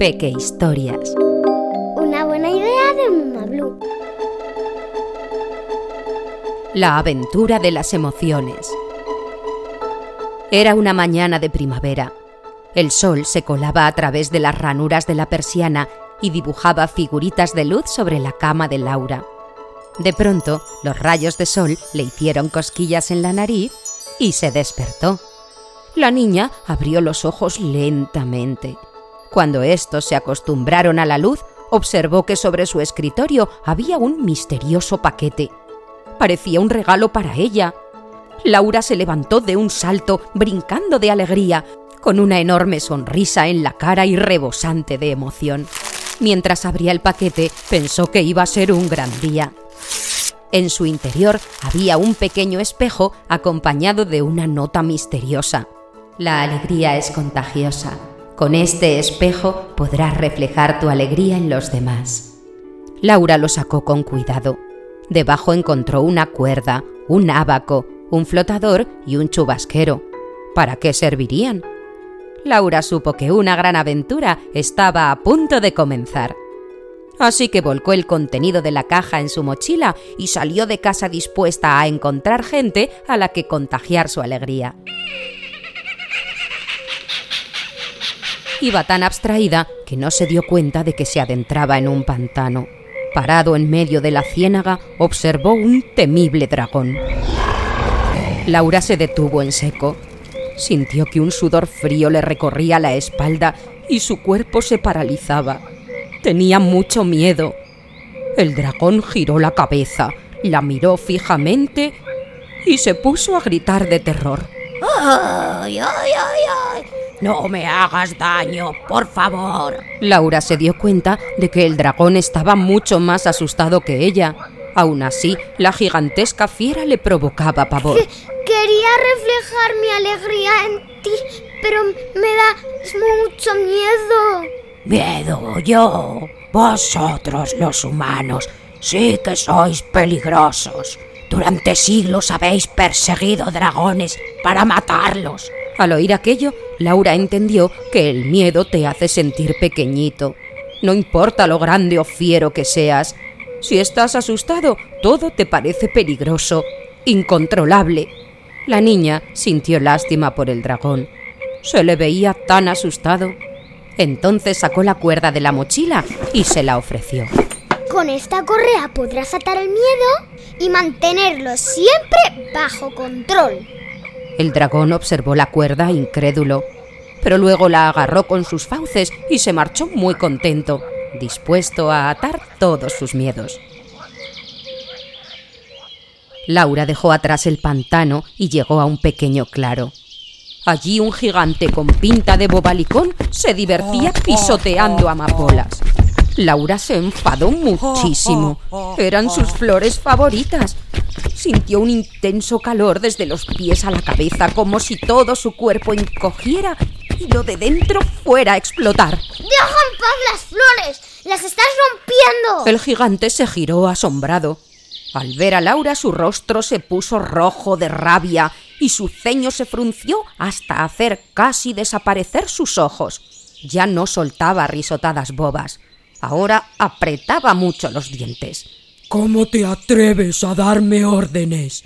Peque Historias. Una buena idea de Mamá Blue. La aventura de las emociones. Era una mañana de primavera. El sol se colaba a través de las ranuras de la persiana y dibujaba figuritas de luz sobre la cama de Laura. De pronto, los rayos de sol le hicieron cosquillas en la nariz y se despertó. La niña abrió los ojos lentamente. Cuando estos se acostumbraron a la luz, observó que sobre su escritorio había un misterioso paquete. Parecía un regalo para ella. Laura se levantó de un salto, brincando de alegría, con una enorme sonrisa en la cara y rebosante de emoción. Mientras abría el paquete, pensó que iba a ser un gran día. En su interior había un pequeño espejo acompañado de una nota misteriosa. La alegría es contagiosa. Con este espejo podrás reflejar tu alegría en los demás. Laura lo sacó con cuidado. Debajo encontró una cuerda, un ábaco, un flotador y un chubasquero. ¿Para qué servirían? Laura supo que una gran aventura estaba a punto de comenzar. Así que volcó el contenido de la caja en su mochila y salió de casa dispuesta a encontrar gente a la que contagiar su alegría. Iba tan abstraída que no se dio cuenta de que se adentraba en un pantano. Parado en medio de la ciénaga, observó un temible dragón. Laura se detuvo en seco. Sintió que un sudor frío le recorría la espalda y su cuerpo se paralizaba. Tenía mucho miedo. El dragón giró la cabeza, la miró fijamente y se puso a gritar de terror. ¡Ay, ay, ay! No me hagas daño, por favor. Laura se dio cuenta de que el dragón estaba mucho más asustado que ella. Aún así, la gigantesca fiera le provocaba pavor. Quería reflejar mi alegría en ti, pero me da mucho miedo. Miedo yo. Vosotros los humanos sí que sois peligrosos. Durante siglos habéis perseguido dragones para matarlos. Al oír aquello, Laura entendió que el miedo te hace sentir pequeñito. No importa lo grande o fiero que seas, si estás asustado, todo te parece peligroso, incontrolable. La niña sintió lástima por el dragón. Se le veía tan asustado. Entonces sacó la cuerda de la mochila y se la ofreció. Con esta correa podrás atar el miedo y mantenerlo siempre bajo control. El dragón observó la cuerda incrédulo, pero luego la agarró con sus fauces y se marchó muy contento, dispuesto a atar todos sus miedos. Laura dejó atrás el pantano y llegó a un pequeño claro. Allí un gigante con pinta de bobalicón se divertía pisoteando amapolas. Laura se enfadó muchísimo. Eran sus flores favoritas. Sintió un intenso calor desde los pies a la cabeza, como si todo su cuerpo encogiera y lo de dentro fuera a explotar. ¡Deja en paz las flores! ¡Las estás rompiendo! El gigante se giró asombrado. Al ver a Laura su rostro se puso rojo de rabia y su ceño se frunció hasta hacer casi desaparecer sus ojos. Ya no soltaba risotadas bobas. Ahora apretaba mucho los dientes. ¿Cómo te atreves a darme órdenes?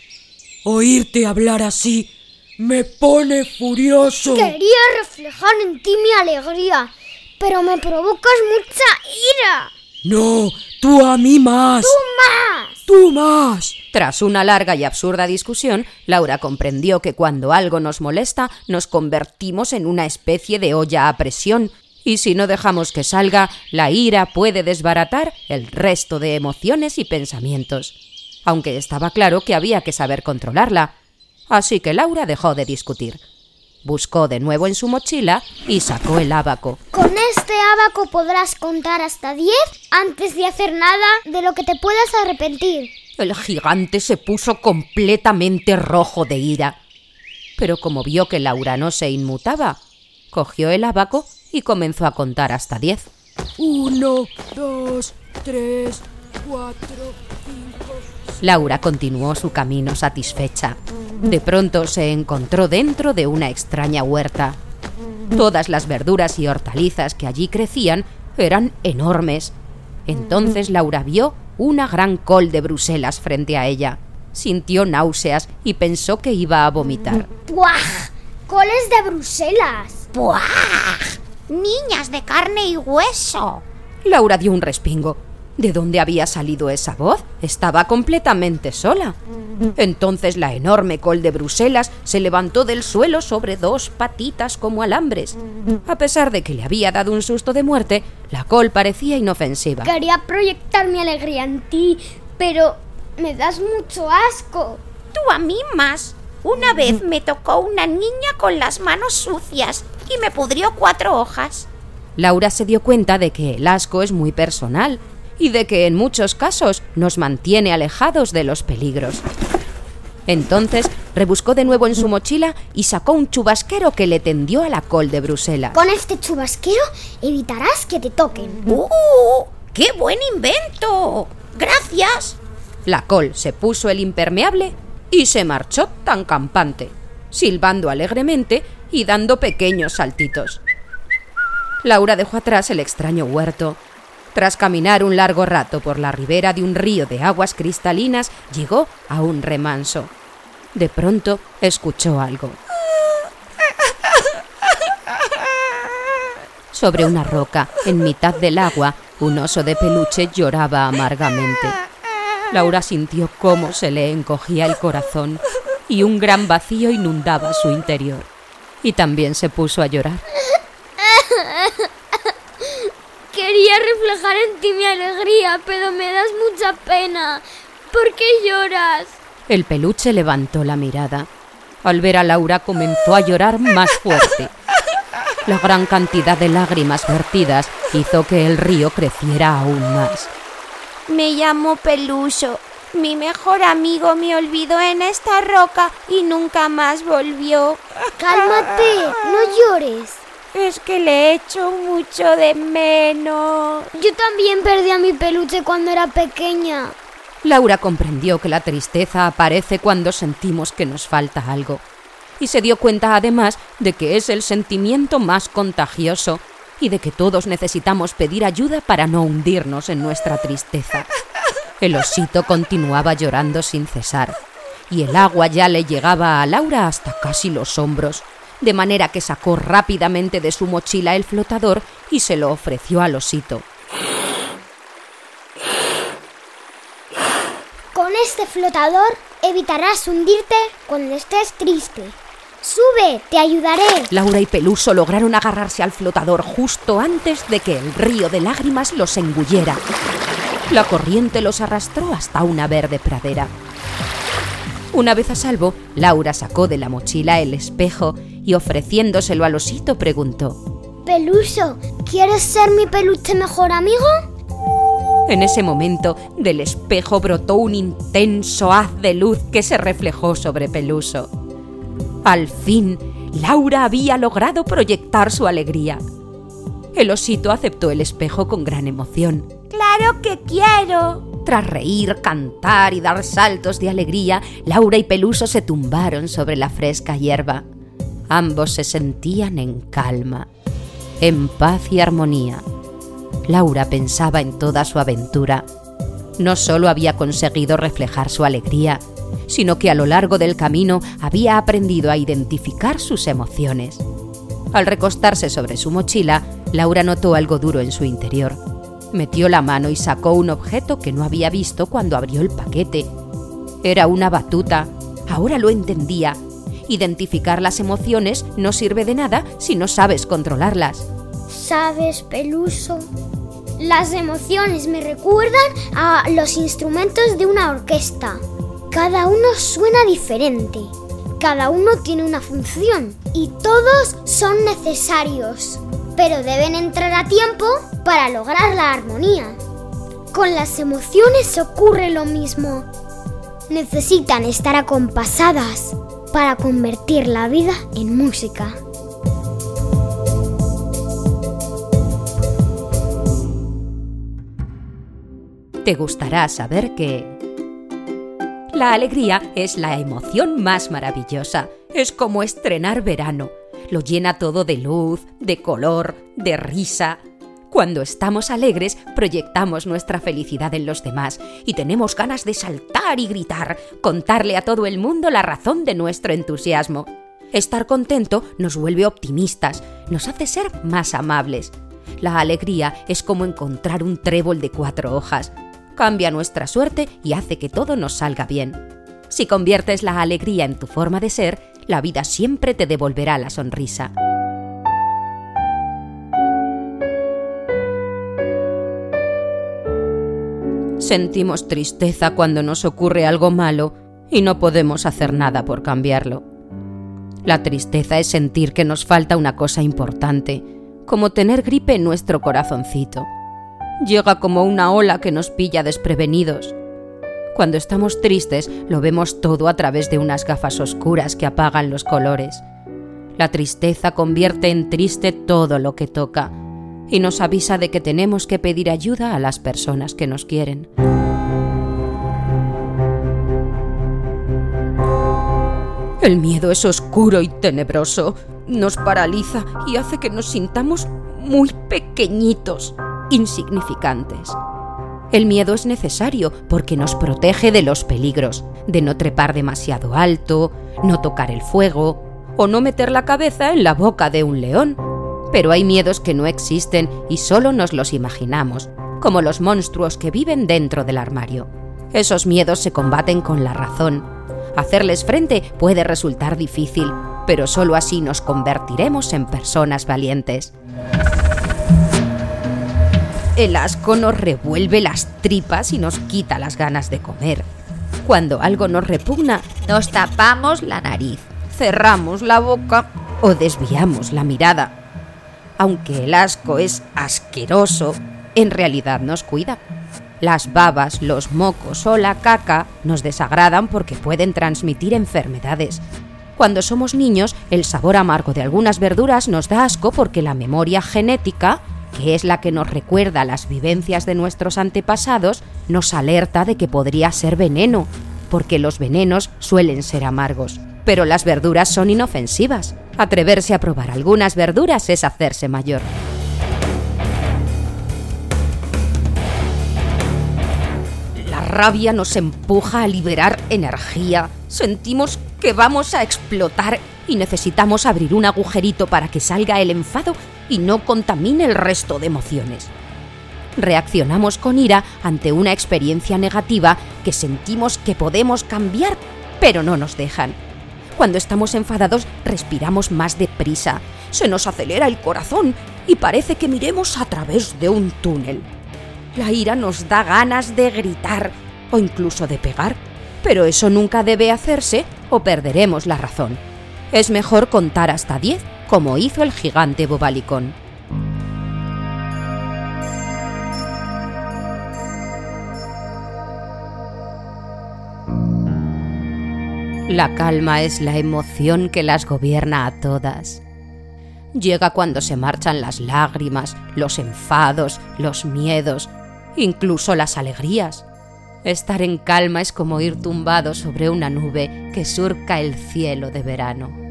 Oírte hablar así me pone furioso. Quería reflejar en ti mi alegría, pero me provocas mucha ira. No, tú a mí más. ¡Tú más! Tú más. Tras una larga y absurda discusión, Laura comprendió que cuando algo nos molesta, nos convertimos en una especie de olla a presión, y si no dejamos que salga, la ira puede desbaratar el resto de emociones y pensamientos. Aunque estaba claro que había que saber controlarla. Así que Laura dejó de discutir. Buscó de nuevo en su mochila y sacó el ábaco. Con este ábaco podrás contar hasta diez antes de hacer nada de lo que te puedas arrepentir. El gigante se puso completamente rojo de ira. Pero como vio que Laura no se inmutaba, cogió el ábaco y comenzó a contar hasta diez. Uno, dos, tres, cuatro, cinco. Laura continuó su camino satisfecha. De pronto se encontró dentro de una extraña huerta. Todas las verduras y hortalizas que allí crecían eran enormes. Entonces Laura vio una gran col de Bruselas frente a ella. Sintió náuseas y pensó que iba a vomitar. ¡Buah! ¡Coles de Bruselas! ¡Buah! Niñas de carne y hueso. Laura dio un respingo. ¿De dónde había salido esa voz? Estaba completamente sola. Entonces la enorme col de Bruselas se levantó del suelo sobre dos patitas como alambres. A pesar de que le había dado un susto de muerte, la col parecía inofensiva. Quería proyectar mi alegría en ti, pero me das mucho asco. Tú a mí más. Una vez me tocó una niña con las manos sucias y me pudrió cuatro hojas. Laura se dio cuenta de que el asco es muy personal y de que en muchos casos nos mantiene alejados de los peligros. Entonces rebuscó de nuevo en su mochila y sacó un chubasquero que le tendió a la col de Bruselas. Con este chubasquero evitarás que te toquen. ¡Uh! ¡Qué buen invento! ¡Gracias! La col se puso el impermeable y se marchó tan campante, silbando alegremente y dando pequeños saltitos. Laura dejó atrás el extraño huerto. Tras caminar un largo rato por la ribera de un río de aguas cristalinas, llegó a un remanso. De pronto escuchó algo. Sobre una roca, en mitad del agua, un oso de peluche lloraba amargamente. Laura sintió cómo se le encogía el corazón y un gran vacío inundaba su interior. Y también se puso a llorar. Quería reflejar en ti mi alegría, pero me das mucha pena. ¿Por qué lloras? El peluche levantó la mirada. Al ver a Laura comenzó a llorar más fuerte. La gran cantidad de lágrimas vertidas hizo que el río creciera aún más. Me llamo Peluso. Mi mejor amigo me olvidó en esta roca y nunca más volvió. Cálmate, no llores. Es que le echo mucho de menos. Yo también perdí a mi peluche cuando era pequeña. Laura comprendió que la tristeza aparece cuando sentimos que nos falta algo. Y se dio cuenta además de que es el sentimiento más contagioso y de que todos necesitamos pedir ayuda para no hundirnos en nuestra tristeza. El osito continuaba llorando sin cesar, y el agua ya le llegaba a Laura hasta casi los hombros, de manera que sacó rápidamente de su mochila el flotador y se lo ofreció al osito. Con este flotador evitarás hundirte cuando estés triste. Sube, te ayudaré. Laura y Peluso lograron agarrarse al flotador justo antes de que el río de lágrimas los engullera. La corriente los arrastró hasta una verde pradera. Una vez a salvo, Laura sacó de la mochila el espejo y ofreciéndoselo al osito preguntó Peluso, ¿quieres ser mi peluche mejor amigo? En ese momento, del espejo brotó un intenso haz de luz que se reflejó sobre Peluso. Al fin, Laura había logrado proyectar su alegría. El osito aceptó el espejo con gran emoción. ¡Claro que quiero! Tras reír, cantar y dar saltos de alegría, Laura y Peluso se tumbaron sobre la fresca hierba. Ambos se sentían en calma, en paz y armonía. Laura pensaba en toda su aventura. No solo había conseguido reflejar su alegría, sino que a lo largo del camino había aprendido a identificar sus emociones. Al recostarse sobre su mochila, Laura notó algo duro en su interior. Metió la mano y sacó un objeto que no había visto cuando abrió el paquete. Era una batuta. Ahora lo entendía. Identificar las emociones no sirve de nada si no sabes controlarlas. ¿Sabes, Peluso? Las emociones me recuerdan a los instrumentos de una orquesta. Cada uno suena diferente. Cada uno tiene una función y todos son necesarios, pero deben entrar a tiempo para lograr la armonía. Con las emociones ocurre lo mismo. Necesitan estar acompasadas para convertir la vida en música. Te gustará saber que la alegría es la emoción más maravillosa. Es como estrenar verano. Lo llena todo de luz, de color, de risa. Cuando estamos alegres, proyectamos nuestra felicidad en los demás y tenemos ganas de saltar y gritar, contarle a todo el mundo la razón de nuestro entusiasmo. Estar contento nos vuelve optimistas, nos hace ser más amables. La alegría es como encontrar un trébol de cuatro hojas. Cambia nuestra suerte y hace que todo nos salga bien. Si conviertes la alegría en tu forma de ser, la vida siempre te devolverá la sonrisa. Sentimos tristeza cuando nos ocurre algo malo y no podemos hacer nada por cambiarlo. La tristeza es sentir que nos falta una cosa importante, como tener gripe en nuestro corazoncito. Llega como una ola que nos pilla desprevenidos. Cuando estamos tristes lo vemos todo a través de unas gafas oscuras que apagan los colores. La tristeza convierte en triste todo lo que toca y nos avisa de que tenemos que pedir ayuda a las personas que nos quieren. El miedo es oscuro y tenebroso, nos paraliza y hace que nos sintamos muy pequeñitos, insignificantes. El miedo es necesario porque nos protege de los peligros, de no trepar demasiado alto, no tocar el fuego o no meter la cabeza en la boca de un león pero hay miedos que no existen y solo nos los imaginamos, como los monstruos que viven dentro del armario. Esos miedos se combaten con la razón. Hacerles frente puede resultar difícil, pero solo así nos convertiremos en personas valientes. El asco nos revuelve las tripas y nos quita las ganas de comer. Cuando algo nos repugna, nos tapamos la nariz, cerramos la boca o desviamos la mirada aunque el asco es asqueroso, en realidad nos cuida. Las babas, los mocos o la caca nos desagradan porque pueden transmitir enfermedades. Cuando somos niños, el sabor amargo de algunas verduras nos da asco porque la memoria genética, que es la que nos recuerda las vivencias de nuestros antepasados, nos alerta de que podría ser veneno, porque los venenos suelen ser amargos. Pero las verduras son inofensivas. Atreverse a probar algunas verduras es hacerse mayor. La rabia nos empuja a liberar energía. Sentimos que vamos a explotar y necesitamos abrir un agujerito para que salga el enfado y no contamine el resto de emociones. Reaccionamos con ira ante una experiencia negativa que sentimos que podemos cambiar, pero no nos dejan. Cuando estamos enfadados respiramos más deprisa, se nos acelera el corazón y parece que miremos a través de un túnel. La ira nos da ganas de gritar o incluso de pegar, pero eso nunca debe hacerse o perderemos la razón. Es mejor contar hasta 10, como hizo el gigante Bobalicón. La calma es la emoción que las gobierna a todas. Llega cuando se marchan las lágrimas, los enfados, los miedos, incluso las alegrías. Estar en calma es como ir tumbado sobre una nube que surca el cielo de verano.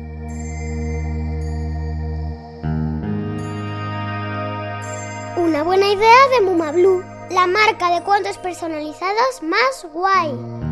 Buena idea de Muma Blue, la marca de cuentos personalizados más guay.